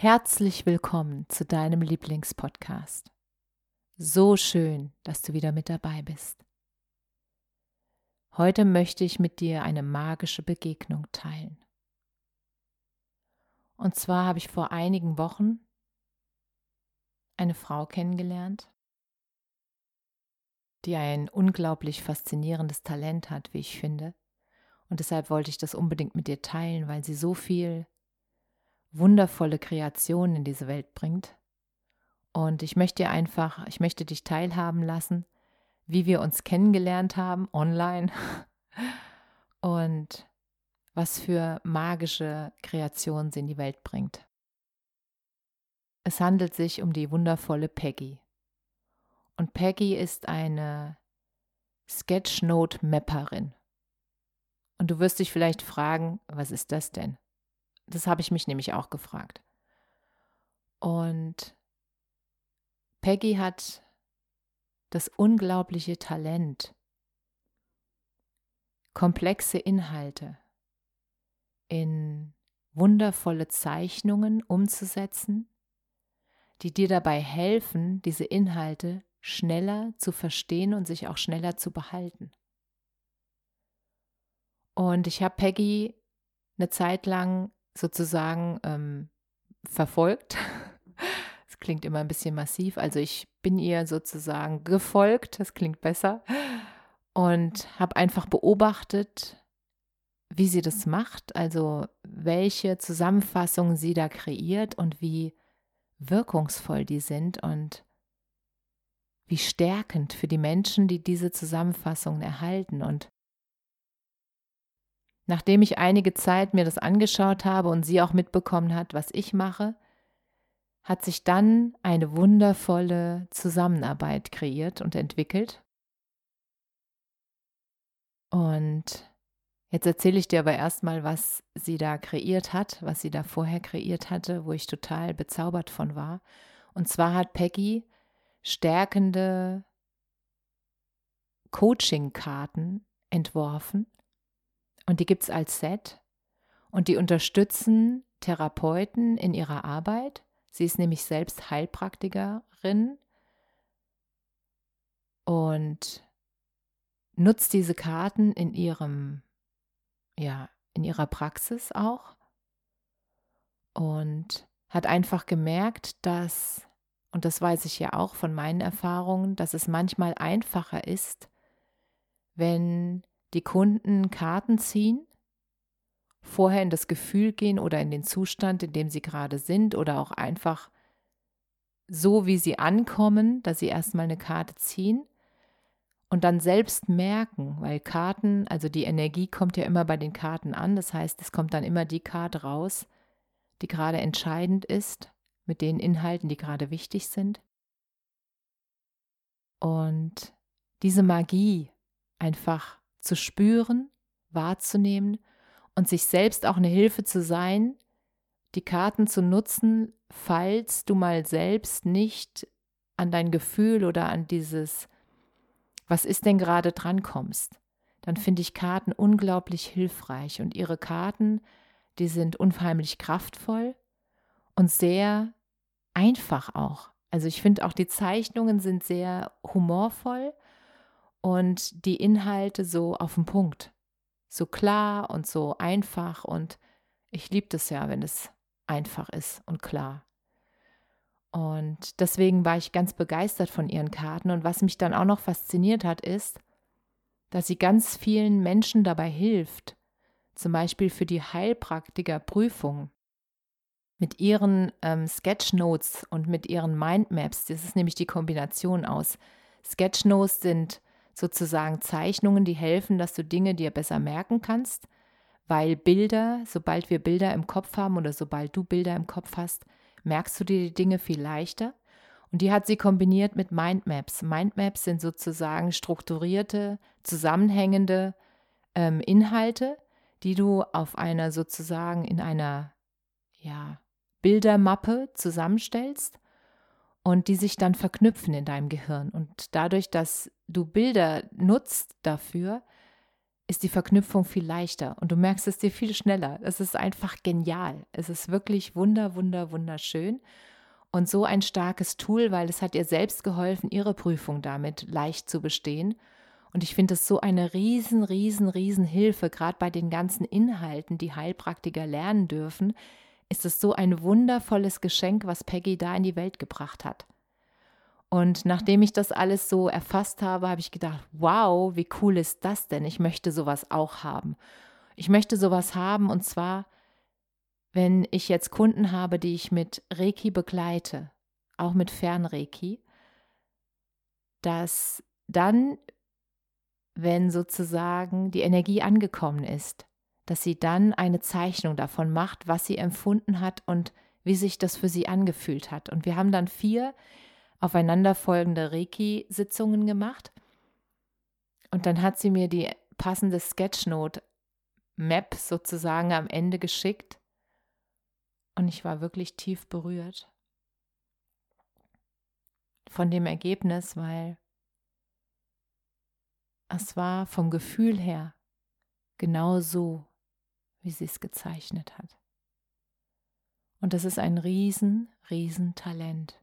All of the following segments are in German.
Herzlich willkommen zu deinem Lieblingspodcast. So schön, dass du wieder mit dabei bist. Heute möchte ich mit dir eine magische Begegnung teilen. Und zwar habe ich vor einigen Wochen eine Frau kennengelernt, die ein unglaublich faszinierendes Talent hat, wie ich finde. Und deshalb wollte ich das unbedingt mit dir teilen, weil sie so viel wundervolle Kreationen in diese Welt bringt. Und ich möchte dir einfach, ich möchte dich teilhaben lassen, wie wir uns kennengelernt haben online und was für magische Kreationen sie in die Welt bringt. Es handelt sich um die wundervolle Peggy. Und Peggy ist eine Sketchnote-Mapperin. Und du wirst dich vielleicht fragen, was ist das denn? Das habe ich mich nämlich auch gefragt. Und Peggy hat das unglaubliche Talent, komplexe Inhalte in wundervolle Zeichnungen umzusetzen, die dir dabei helfen, diese Inhalte schneller zu verstehen und sich auch schneller zu behalten. Und ich habe Peggy eine Zeit lang sozusagen ähm, verfolgt. Das klingt immer ein bisschen massiv. Also ich bin ihr sozusagen gefolgt, das klingt besser. Und habe einfach beobachtet, wie sie das macht, also welche Zusammenfassungen sie da kreiert und wie wirkungsvoll die sind und wie stärkend für die Menschen, die diese Zusammenfassungen erhalten. Und Nachdem ich einige Zeit mir das angeschaut habe und sie auch mitbekommen hat, was ich mache, hat sich dann eine wundervolle Zusammenarbeit kreiert und entwickelt. Und jetzt erzähle ich dir aber erstmal, was sie da kreiert hat, was sie da vorher kreiert hatte, wo ich total bezaubert von war. Und zwar hat Peggy stärkende Coaching-Karten entworfen und die gibt es als Set. Und die unterstützen Therapeuten in ihrer Arbeit. Sie ist nämlich selbst Heilpraktikerin und nutzt diese Karten in ihrem, ja, in ihrer Praxis auch. Und hat einfach gemerkt, dass, und das weiß ich ja auch von meinen Erfahrungen, dass es manchmal einfacher ist, wenn die Kunden Karten ziehen, vorher in das Gefühl gehen oder in den Zustand, in dem sie gerade sind oder auch einfach so, wie sie ankommen, dass sie erstmal eine Karte ziehen und dann selbst merken, weil Karten, also die Energie kommt ja immer bei den Karten an, das heißt, es kommt dann immer die Karte raus, die gerade entscheidend ist, mit den Inhalten, die gerade wichtig sind. Und diese Magie einfach zu spüren, wahrzunehmen und sich selbst auch eine Hilfe zu sein, die Karten zu nutzen, falls du mal selbst nicht an dein Gefühl oder an dieses, was ist denn gerade dran kommst, dann finde ich Karten unglaublich hilfreich und ihre Karten, die sind unheimlich kraftvoll und sehr einfach auch. Also ich finde auch die Zeichnungen sind sehr humorvoll und die Inhalte so auf den Punkt. So klar und so einfach und ich liebe das ja, wenn es einfach ist und klar. Und deswegen war ich ganz begeistert von ihren Karten. Und was mich dann auch noch fasziniert hat, ist, dass sie ganz vielen Menschen dabei hilft, zum Beispiel für die Heilpraktikerprüfung. mit ihren ähm, Sketchnotes und mit ihren Mindmaps, das ist nämlich die Kombination aus Sketchnotes sind sozusagen Zeichnungen, die helfen, dass du Dinge dir besser merken kannst, weil Bilder, sobald wir Bilder im Kopf haben oder sobald du Bilder im Kopf hast, merkst du dir die Dinge viel leichter. Und die hat sie kombiniert mit Mindmaps. Mindmaps sind sozusagen strukturierte, zusammenhängende ähm, Inhalte, die du auf einer sozusagen in einer ja, Bildermappe zusammenstellst und die sich dann verknüpfen in deinem Gehirn. Und dadurch, dass du Bilder nutzt dafür, ist die Verknüpfung viel leichter und du merkst es dir viel schneller. Es ist einfach genial. Es ist wirklich wunder, wunder, wunderschön. Und so ein starkes Tool, weil es hat ihr selbst geholfen, ihre Prüfung damit leicht zu bestehen. Und ich finde es so eine riesen, riesen, riesen Hilfe, gerade bei den ganzen Inhalten, die Heilpraktiker lernen dürfen, ist es so ein wundervolles Geschenk, was Peggy da in die Welt gebracht hat. Und nachdem ich das alles so erfasst habe, habe ich gedacht, wow, wie cool ist das denn? Ich möchte sowas auch haben. Ich möchte sowas haben und zwar, wenn ich jetzt Kunden habe, die ich mit Reiki begleite, auch mit Fernreiki, dass dann, wenn sozusagen die Energie angekommen ist, dass sie dann eine Zeichnung davon macht, was sie empfunden hat und wie sich das für sie angefühlt hat. Und wir haben dann vier aufeinanderfolgende Reiki-Sitzungen gemacht. Und dann hat sie mir die passende Sketchnote-Map sozusagen am Ende geschickt. Und ich war wirklich tief berührt von dem Ergebnis, weil es war vom Gefühl her genau so, wie sie es gezeichnet hat. Und das ist ein riesen, riesen Talent,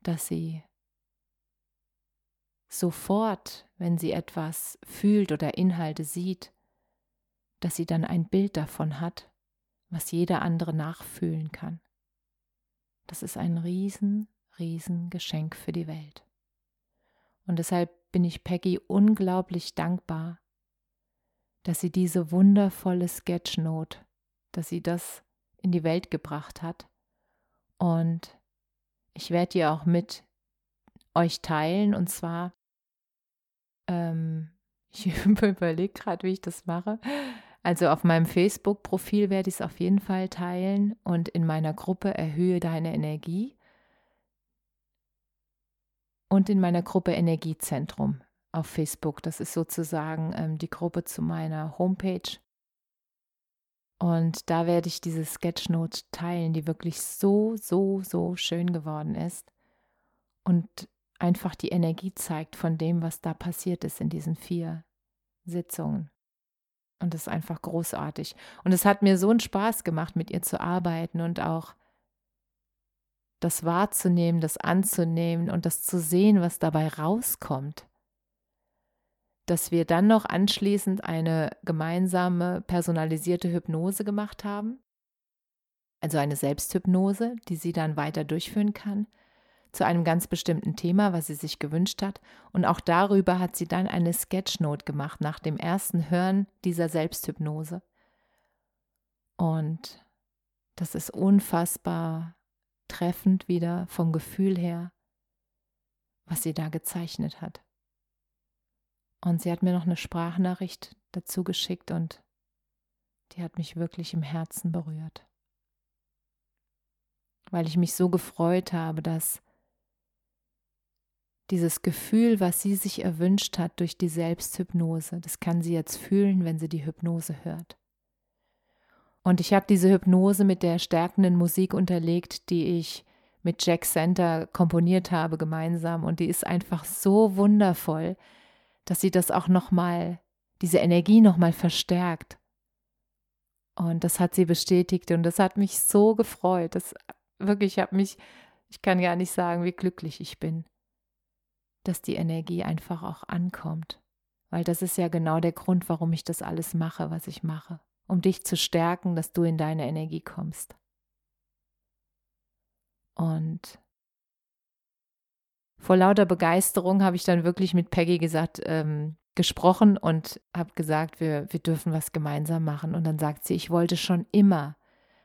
dass sie sofort, wenn sie etwas fühlt oder Inhalte sieht, dass sie dann ein Bild davon hat, was jeder andere nachfühlen kann. Das ist ein riesen, riesen Geschenk für die Welt. Und deshalb bin ich Peggy unglaublich dankbar, dass sie diese wundervolle Sketchnote, dass sie das in die Welt gebracht hat. Und ich werde die auch mit euch teilen. Und zwar, ähm, ich überlege gerade, wie ich das mache. Also auf meinem Facebook-Profil werde ich es auf jeden Fall teilen und in meiner Gruppe Erhöhe deine Energie und in meiner Gruppe Energiezentrum auf Facebook. Das ist sozusagen ähm, die Gruppe zu meiner Homepage. Und da werde ich diese Sketchnote teilen, die wirklich so, so, so schön geworden ist und einfach die Energie zeigt von dem, was da passiert ist in diesen vier Sitzungen. Und das ist einfach großartig. Und es hat mir so einen Spaß gemacht, mit ihr zu arbeiten und auch das wahrzunehmen, das anzunehmen und das zu sehen, was dabei rauskommt dass wir dann noch anschließend eine gemeinsame personalisierte Hypnose gemacht haben, also eine Selbsthypnose, die sie dann weiter durchführen kann, zu einem ganz bestimmten Thema, was sie sich gewünscht hat. Und auch darüber hat sie dann eine Sketchnote gemacht nach dem ersten Hören dieser Selbsthypnose. Und das ist unfassbar treffend wieder vom Gefühl her, was sie da gezeichnet hat. Und sie hat mir noch eine Sprachnachricht dazu geschickt und die hat mich wirklich im Herzen berührt. Weil ich mich so gefreut habe, dass dieses Gefühl, was sie sich erwünscht hat durch die Selbsthypnose, das kann sie jetzt fühlen, wenn sie die Hypnose hört. Und ich habe diese Hypnose mit der stärkenden Musik unterlegt, die ich mit Jack Center komponiert habe gemeinsam. Und die ist einfach so wundervoll, dass sie das auch nochmal, diese Energie nochmal verstärkt. Und das hat sie bestätigt und das hat mich so gefreut. Das wirklich, ich habe mich, ich kann gar nicht sagen, wie glücklich ich bin, dass die Energie einfach auch ankommt. Weil das ist ja genau der Grund, warum ich das alles mache, was ich mache. Um dich zu stärken, dass du in deine Energie kommst. Und vor lauter Begeisterung habe ich dann wirklich mit Peggy gesagt, ähm, gesprochen und habe gesagt, wir, wir dürfen was gemeinsam machen. Und dann sagt sie, ich wollte schon immer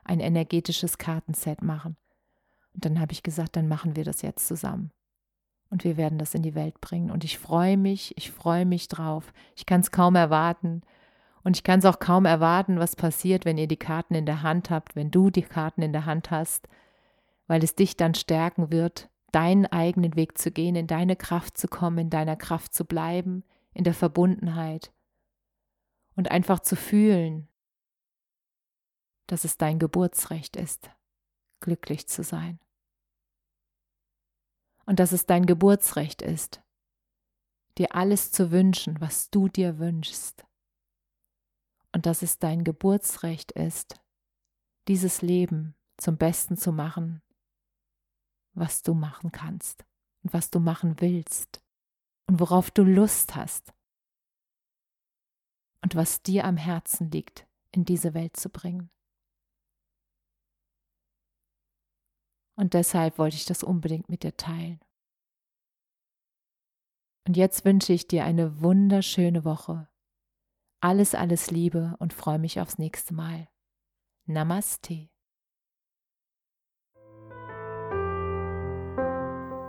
ein energetisches Kartenset machen. Und dann habe ich gesagt, dann machen wir das jetzt zusammen. Und wir werden das in die Welt bringen. Und ich freue mich, ich freue mich drauf. Ich kann es kaum erwarten. Und ich kann es auch kaum erwarten, was passiert, wenn ihr die Karten in der Hand habt, wenn du die Karten in der Hand hast, weil es dich dann stärken wird, deinen eigenen Weg zu gehen, in deine Kraft zu kommen, in deiner Kraft zu bleiben, in der Verbundenheit und einfach zu fühlen, dass es dein Geburtsrecht ist, glücklich zu sein. Und dass es dein Geburtsrecht ist, dir alles zu wünschen, was du dir wünschst. Und dass es dein Geburtsrecht ist, dieses Leben zum Besten zu machen, was du machen kannst und was du machen willst und worauf du Lust hast und was dir am Herzen liegt, in diese Welt zu bringen. Und deshalb wollte ich das unbedingt mit dir teilen. Und jetzt wünsche ich dir eine wunderschöne Woche. Alles, alles Liebe und freue mich aufs nächste Mal. Namaste.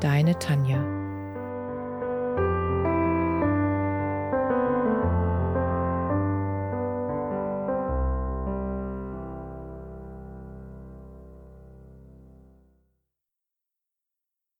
Deine Tanja.